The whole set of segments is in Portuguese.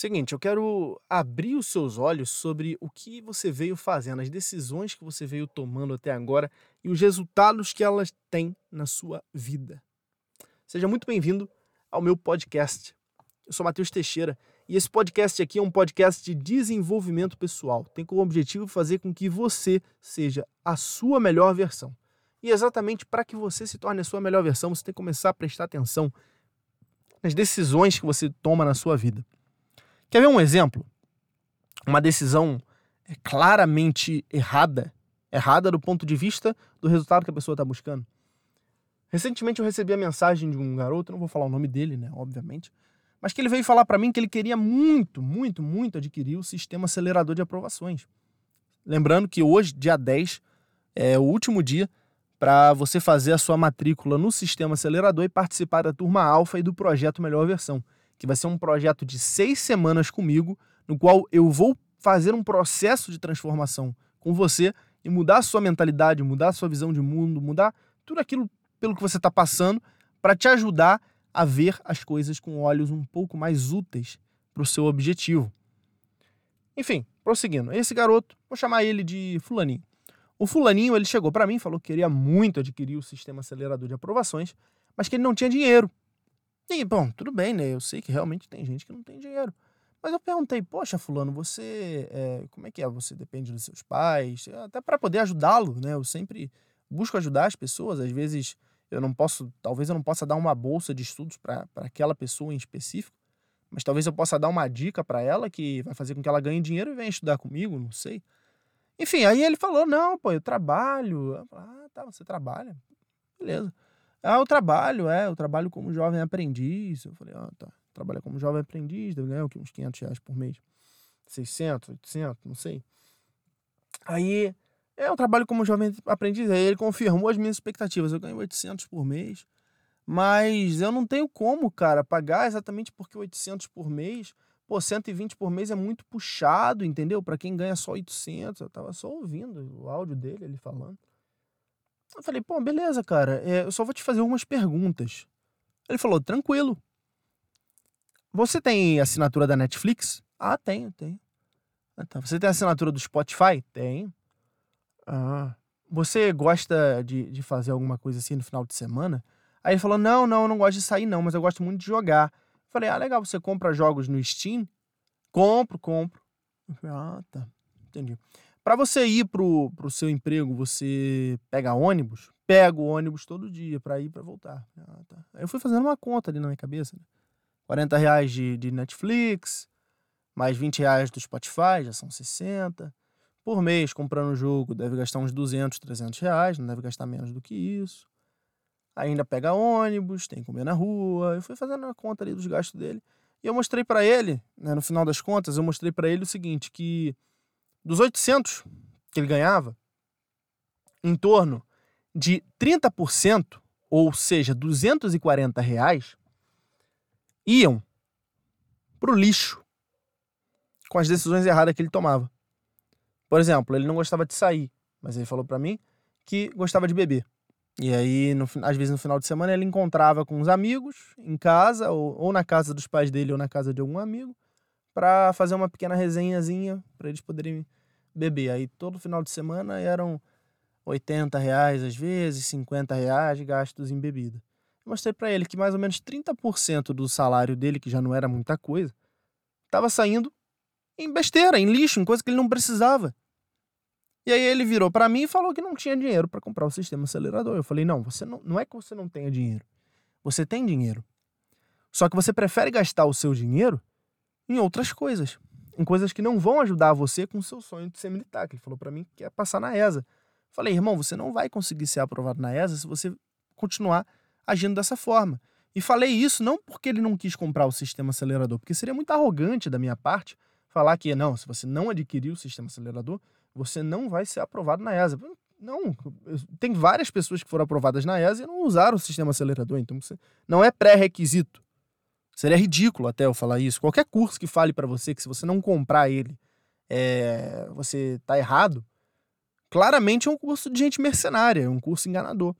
Seguinte, eu quero abrir os seus olhos sobre o que você veio fazendo, as decisões que você veio tomando até agora e os resultados que elas têm na sua vida. Seja muito bem-vindo ao meu podcast. Eu sou Matheus Teixeira e esse podcast aqui é um podcast de desenvolvimento pessoal. Tem como objetivo fazer com que você seja a sua melhor versão. E exatamente para que você se torne a sua melhor versão, você tem que começar a prestar atenção nas decisões que você toma na sua vida. Quer ver um exemplo? Uma decisão é, claramente errada, errada do ponto de vista do resultado que a pessoa está buscando. Recentemente eu recebi a mensagem de um garoto, não vou falar o nome dele, né, obviamente, mas que ele veio falar para mim que ele queria muito, muito, muito adquirir o sistema acelerador de aprovações. Lembrando que hoje, dia 10, é o último dia para você fazer a sua matrícula no sistema acelerador e participar da turma alfa e do projeto Melhor Versão que vai ser um projeto de seis semanas comigo, no qual eu vou fazer um processo de transformação com você e mudar a sua mentalidade, mudar a sua visão de mundo, mudar tudo aquilo pelo que você está passando para te ajudar a ver as coisas com olhos um pouco mais úteis para o seu objetivo. Enfim, prosseguindo. Esse garoto, vou chamar ele de Fulaninho. O Fulaninho, ele chegou para mim falou que queria muito adquirir o sistema acelerador de aprovações, mas que ele não tinha dinheiro. E, bom, tudo bem, né? Eu sei que realmente tem gente que não tem dinheiro. Mas eu perguntei, poxa, fulano, você. É, como é que é? Você depende dos seus pais? Até para poder ajudá-lo, né? Eu sempre busco ajudar as pessoas. Às vezes eu não posso. Talvez eu não possa dar uma bolsa de estudos para aquela pessoa em específico. Mas talvez eu possa dar uma dica para ela que vai fazer com que ela ganhe dinheiro e venha estudar comigo, não sei. Enfim, aí ele falou: não, pô, eu trabalho. Eu falei, ah, tá, você trabalha. Beleza. Ah, eu trabalho, é, eu trabalho como jovem aprendiz. Eu falei, ah, tá. Trabalha como jovem aprendiz, deve ganhar uns 500 reais por mês. 600, 800, não sei. Aí, é, eu trabalho como jovem aprendiz. Aí ele confirmou as minhas expectativas. Eu ganho 800 por mês. Mas eu não tenho como, cara, pagar exatamente porque 800 por mês. Pô, 120 por mês é muito puxado, entendeu? Para quem ganha só 800. Eu tava só ouvindo o áudio dele, ele falando. Eu falei, pô, beleza, cara, é, eu só vou te fazer algumas perguntas. Ele falou, tranquilo. Você tem assinatura da Netflix? Ah, tenho, tenho. Ah, tá. Você tem assinatura do Spotify? Tenho. Ah. Você gosta de, de fazer alguma coisa assim no final de semana? Aí ele falou, não, não, eu não gosto de sair não, mas eu gosto muito de jogar. Eu falei, ah, legal, você compra jogos no Steam? Compro, compro. Ah, tá, entendi. Para você ir pro, pro seu emprego, você pega ônibus? Pego ônibus todo dia para ir para voltar. Ah, tá. Eu fui fazendo uma conta ali na minha cabeça. Né? 40 reais de, de Netflix, mais 20 reais do Spotify, já são 60. Por mês, comprando o jogo, deve gastar uns 200, 300 reais, não deve gastar menos do que isso. Ainda pega ônibus, tem que comer na rua. Eu fui fazendo a conta ali dos gastos dele. E eu mostrei para ele, né, no final das contas, eu mostrei para ele o seguinte, que dos 800 que ele ganhava, em torno de 30%, ou seja, 240 reais, iam para o lixo com as decisões erradas que ele tomava. Por exemplo, ele não gostava de sair, mas ele falou para mim que gostava de beber. E aí, no, às vezes no final de semana, ele encontrava com os amigos em casa, ou, ou na casa dos pais dele, ou na casa de algum amigo, para fazer uma pequena resenhazinha para eles poderem beber. Aí todo final de semana eram 80 reais às vezes, 50 reais gastos em bebida. Eu mostrei para ele que mais ou menos 30% do salário dele, que já não era muita coisa, estava saindo em besteira, em lixo, em coisa que ele não precisava. E aí ele virou para mim e falou que não tinha dinheiro para comprar o sistema acelerador. Eu falei: "Não, você não, não é que você não tenha dinheiro. Você tem dinheiro. Só que você prefere gastar o seu dinheiro em outras coisas, em coisas que não vão ajudar você com o seu sonho de ser militar, que ele falou para mim que é passar na ESA. Falei, irmão, você não vai conseguir ser aprovado na ESA se você continuar agindo dessa forma. E falei isso não porque ele não quis comprar o sistema acelerador, porque seria muito arrogante da minha parte falar que não, se você não adquirir o sistema acelerador, você não vai ser aprovado na ESA. Não, tem várias pessoas que foram aprovadas na ESA e não usaram o sistema acelerador, então não é pré-requisito. Seria ridículo até eu falar isso. Qualquer curso que fale para você que se você não comprar ele, é, você tá errado, claramente é um curso de gente mercenária, é um curso enganador.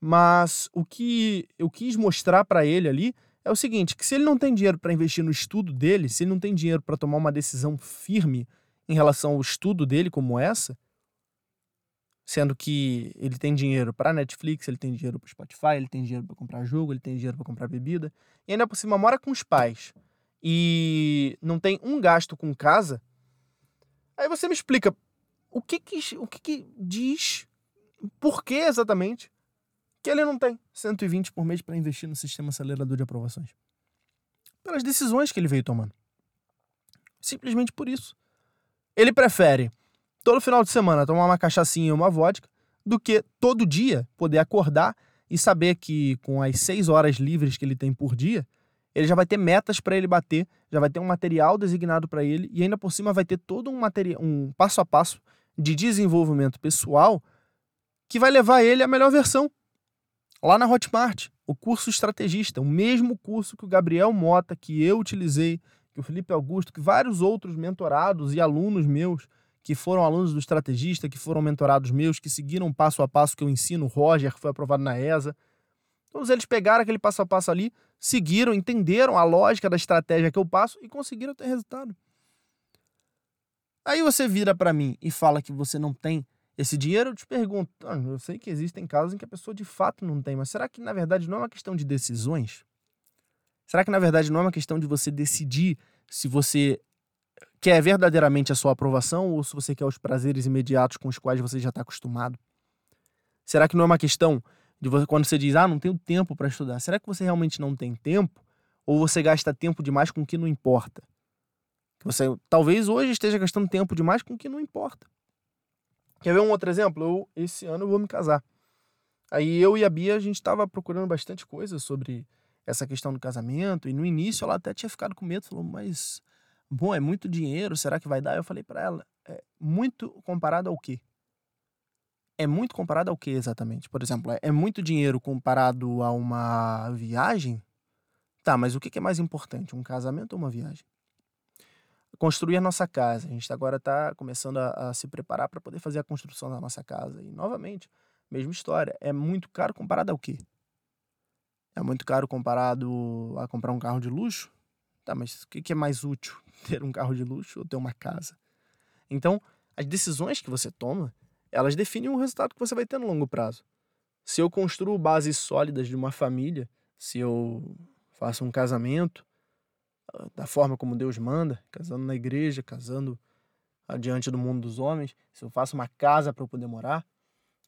Mas o que eu quis mostrar para ele ali é o seguinte, que se ele não tem dinheiro para investir no estudo dele, se ele não tem dinheiro para tomar uma decisão firme em relação ao estudo dele como essa, sendo que ele tem dinheiro para Netflix, ele tem dinheiro para Spotify, ele tem dinheiro para comprar jogo, ele tem dinheiro para comprar bebida, e ainda por cima mora com os pais e não tem um gasto com casa, aí você me explica o que que, o que, que diz, por que exatamente que ele não tem 120 por mês para investir no sistema acelerador de aprovações. Pelas decisões que ele veio tomando. Simplesmente por isso. Ele prefere todo final de semana tomar uma cachaçinha e uma vodka do que todo dia poder acordar e saber que com as seis horas livres que ele tem por dia, ele já vai ter metas para ele bater, já vai ter um material designado para ele e ainda por cima vai ter todo um material, um passo a passo de desenvolvimento pessoal que vai levar ele à melhor versão. Lá na Hotmart, o curso estrategista, o mesmo curso que o Gabriel Mota, que eu utilizei, que o Felipe Augusto, que vários outros mentorados e alunos meus que foram alunos do estrategista, que foram mentorados meus, que seguiram passo a passo que eu ensino, o Roger, que foi aprovado na ESA. Todos eles pegaram aquele passo a passo ali, seguiram, entenderam a lógica da estratégia que eu passo e conseguiram ter resultado. Aí você vira para mim e fala que você não tem esse dinheiro, eu te pergunto, ah, eu sei que existem casos em que a pessoa de fato não tem, mas será que na verdade não é uma questão de decisões? Será que na verdade não é uma questão de você decidir se você quer verdadeiramente a sua aprovação ou se você quer os prazeres imediatos com os quais você já está acostumado? Será que não é uma questão de você, quando você diz, ah, não tenho tempo para estudar, será que você realmente não tem tempo? Ou você gasta tempo demais com o que não importa? Você talvez hoje esteja gastando tempo demais com o que não importa. Quer ver um outro exemplo? Eu, esse ano eu vou me casar. Aí eu e a Bia, a gente estava procurando bastante coisa sobre essa questão do casamento. E no início ela até tinha ficado com medo, falou, mas, bom, é muito dinheiro, será que vai dar? Eu falei para ela, é muito comparado ao quê? É muito comparado ao quê exatamente? Por exemplo, é, é muito dinheiro comparado a uma viagem? Tá, mas o que é mais importante, um casamento ou uma viagem? construir a nossa casa. A gente agora está começando a, a, se preparar para poder fazer a construção da nossa casa. E, novamente, mesma história. É muito caro comparado ao quê? É muito caro comparado a comprar um carro de luxo? Tá, mas o que é mais útil? Ter um carro de luxo ou ter uma casa? Então, as decisões que você toma, elas definem o resultado que você vai ter no longo prazo. Se eu construo bases sólidas de uma família, se eu faço um casamento, da forma como Deus manda, casando na igreja, casando diante do mundo dos homens, se eu faço uma casa para eu poder morar,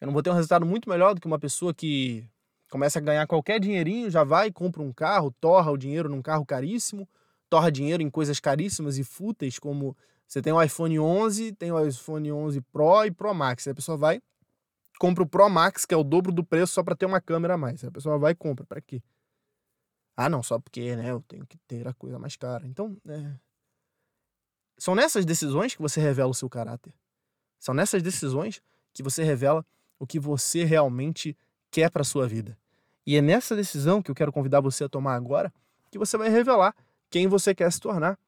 eu não vou ter um resultado muito melhor do que uma pessoa que começa a ganhar qualquer dinheirinho, já vai compra um carro, torra o dinheiro num carro caríssimo, torra dinheiro em coisas caríssimas e fúteis, como você tem o iPhone 11, tem o iPhone 11 Pro e Pro Max. Aí a pessoa vai, compra o Pro Max, que é o dobro do preço só para ter uma câmera a mais. Aí a pessoa vai e compra. Para quê? Ah, não, só porque, né, eu tenho que ter a coisa mais cara. Então, é... são nessas decisões que você revela o seu caráter. São nessas decisões que você revela o que você realmente quer para sua vida. E é nessa decisão que eu quero convidar você a tomar agora que você vai revelar quem você quer se tornar.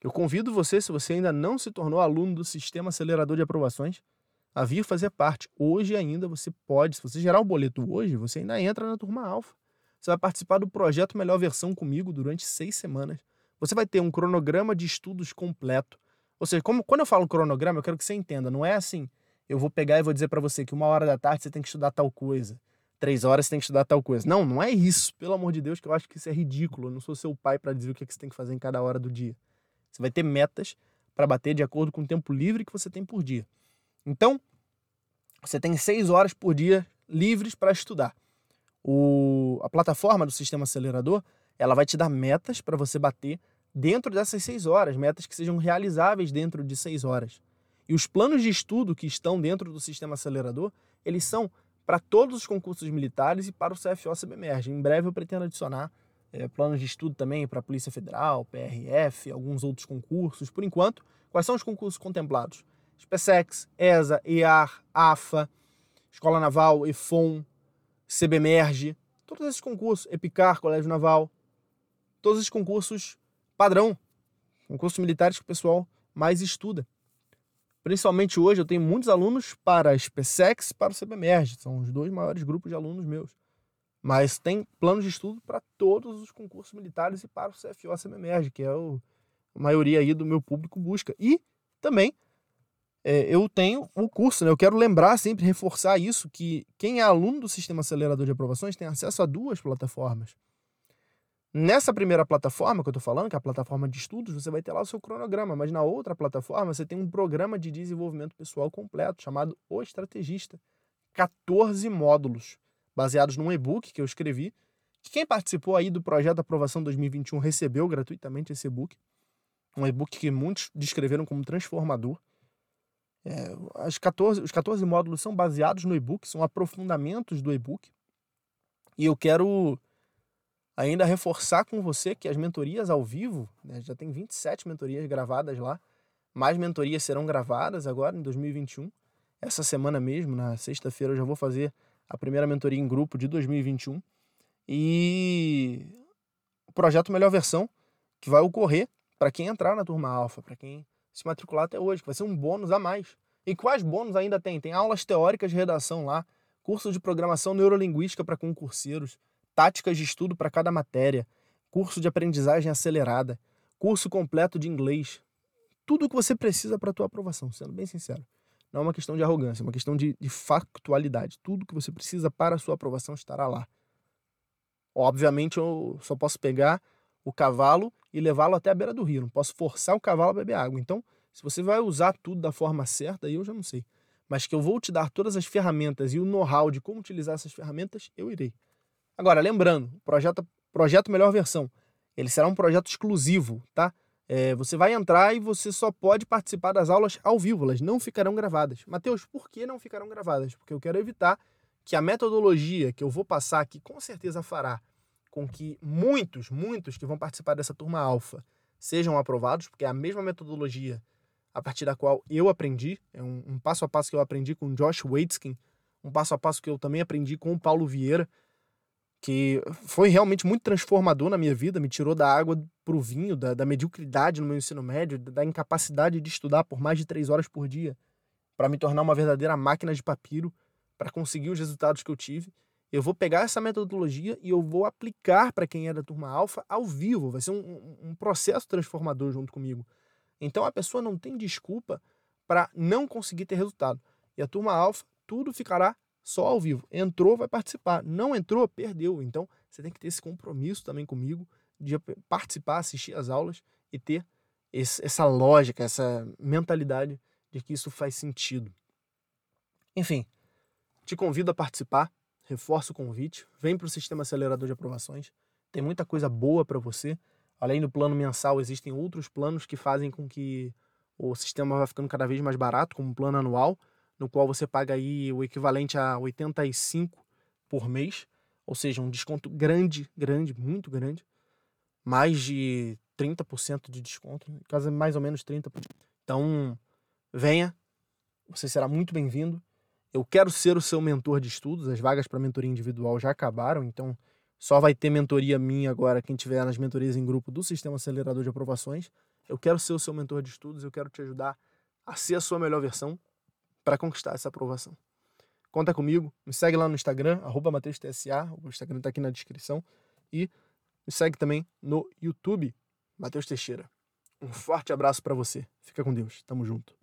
Eu convido você, se você ainda não se tornou aluno do Sistema Acelerador de Aprovações, a vir fazer parte. Hoje ainda você pode, se você gerar o boleto hoje, você ainda entra na turma alfa. Você vai participar do projeto Melhor Versão comigo durante seis semanas. Você vai ter um cronograma de estudos completo. Ou seja, como, quando eu falo cronograma, eu quero que você entenda. Não é assim, eu vou pegar e vou dizer para você que uma hora da tarde você tem que estudar tal coisa. Três horas você tem que estudar tal coisa. Não, não é isso. Pelo amor de Deus, que eu acho que isso é ridículo. Eu não sou seu pai para dizer o que, é que você tem que fazer em cada hora do dia. Você vai ter metas para bater de acordo com o tempo livre que você tem por dia. Então, você tem seis horas por dia livres para estudar o, a plataforma do sistema acelerador ela vai te dar metas para você bater dentro dessas seis horas, metas que sejam realizáveis dentro de seis horas. E os planos de estudo que estão dentro do sistema acelerador, eles são para todos os concursos militares e para o CFO CBMERG. Em breve eu pretendo adicionar é, planos de estudo também para a Polícia Federal, PRF, alguns outros concursos. Por enquanto, quais são os concursos contemplados? SpaceX, ESA, EAR, AFA, Escola Naval, EFON, CBMERG, todos esses concursos, EPICAR, Colégio Naval, todos esses concursos padrão, concursos militares que o pessoal mais estuda. Principalmente hoje eu tenho muitos alunos para a SpaceX e para o CBMERG, são os dois maiores grupos de alunos meus. Mas tem plano de estudo para todos os concursos militares e para o CFO CMMERG, que é o, a maioria aí do meu público busca. E também é, eu tenho o curso, né? Eu quero lembrar sempre, reforçar isso, que quem é aluno do Sistema Acelerador de Aprovações tem acesso a duas plataformas. Nessa primeira plataforma que eu estou falando, que é a plataforma de estudos, você vai ter lá o seu cronograma, mas na outra plataforma você tem um programa de desenvolvimento pessoal completo chamado O Estrategista. 14 módulos, baseados num e-book que eu escrevi. Que quem participou aí do projeto Aprovação 2021 recebeu gratuitamente esse e-book. Um e-book que muitos descreveram como transformador. É, as 14, os 14 módulos são baseados no e-book, são aprofundamentos do e-book. E eu quero ainda reforçar com você que as mentorias ao vivo, né, já tem 27 mentorias gravadas lá, mais mentorias serão gravadas agora em 2021. Essa semana mesmo, na sexta-feira, eu já vou fazer a primeira mentoria em grupo de 2021. E o projeto Melhor Versão, que vai ocorrer para quem entrar na turma alfa, para quem se matricular até hoje, que vai ser um bônus a mais. E quais bônus ainda tem? Tem aulas teóricas de redação lá, curso de programação neurolinguística para concurseiros, táticas de estudo para cada matéria, curso de aprendizagem acelerada, curso completo de inglês. Tudo o que você precisa para a tua aprovação, sendo bem sincero. Não é uma questão de arrogância, é uma questão de, de factualidade. Tudo que você precisa para a sua aprovação estará lá. Obviamente, eu só posso pegar o cavalo e levá-lo até a beira do rio. Não posso forçar o cavalo a beber água. Então, se você vai usar tudo da forma certa, aí eu já não sei. Mas que eu vou te dar todas as ferramentas e o know-how de como utilizar essas ferramentas, eu irei. Agora, lembrando, projeto, projeto Melhor Versão, ele será um projeto exclusivo, tá? É, você vai entrar e você só pode participar das aulas ao vivo, elas não ficarão gravadas. Mateus, por que não ficarão gravadas? Porque eu quero evitar que a metodologia que eu vou passar aqui com certeza fará com que muitos, muitos que vão participar dessa turma alfa sejam aprovados, porque é a mesma metodologia a partir da qual eu aprendi, é um, um passo a passo que eu aprendi com Josh Waitzkin, um passo a passo que eu também aprendi com o Paulo Vieira, que foi realmente muito transformador na minha vida, me tirou da água para o vinho, da, da, mediocridade no meu ensino médio, da incapacidade de estudar por mais de três horas por dia, para me tornar uma verdadeira máquina de papiro, para conseguir os resultados que eu tive. Eu vou pegar essa metodologia e eu vou aplicar para quem é da turma alfa ao vivo. Vai ser um, um processo transformador junto comigo. Então a pessoa não tem desculpa para não conseguir ter resultado. E a turma alfa, tudo ficará só ao vivo. Entrou, vai participar. Não entrou, perdeu. Então você tem que ter esse compromisso também comigo de participar, assistir às aulas e ter esse, essa lógica, essa mentalidade de que isso faz sentido. Enfim, te convido a participar reforço o convite, vem para o sistema acelerador de aprovações. Tem muita coisa boa para você. Além do plano mensal, existem outros planos que fazem com que o sistema vá ficando cada vez mais barato, como um plano anual, no qual você paga aí o equivalente a 85 por mês, ou seja, um desconto grande, grande, muito grande, mais de 30% de desconto, quase mais ou menos 30%. Então, venha, você será muito bem-vindo. Eu quero ser o seu mentor de estudos. As vagas para mentoria individual já acabaram, então só vai ter mentoria minha agora quem tiver nas mentorias em grupo do Sistema Acelerador de Aprovações. Eu quero ser o seu mentor de estudos, eu quero te ajudar a ser a sua melhor versão para conquistar essa aprovação. Conta comigo, me segue lá no Instagram, MatheusTSA, o Instagram está aqui na descrição, e me segue também no YouTube, Matheus Teixeira. Um forte abraço para você. Fica com Deus. Tamo junto.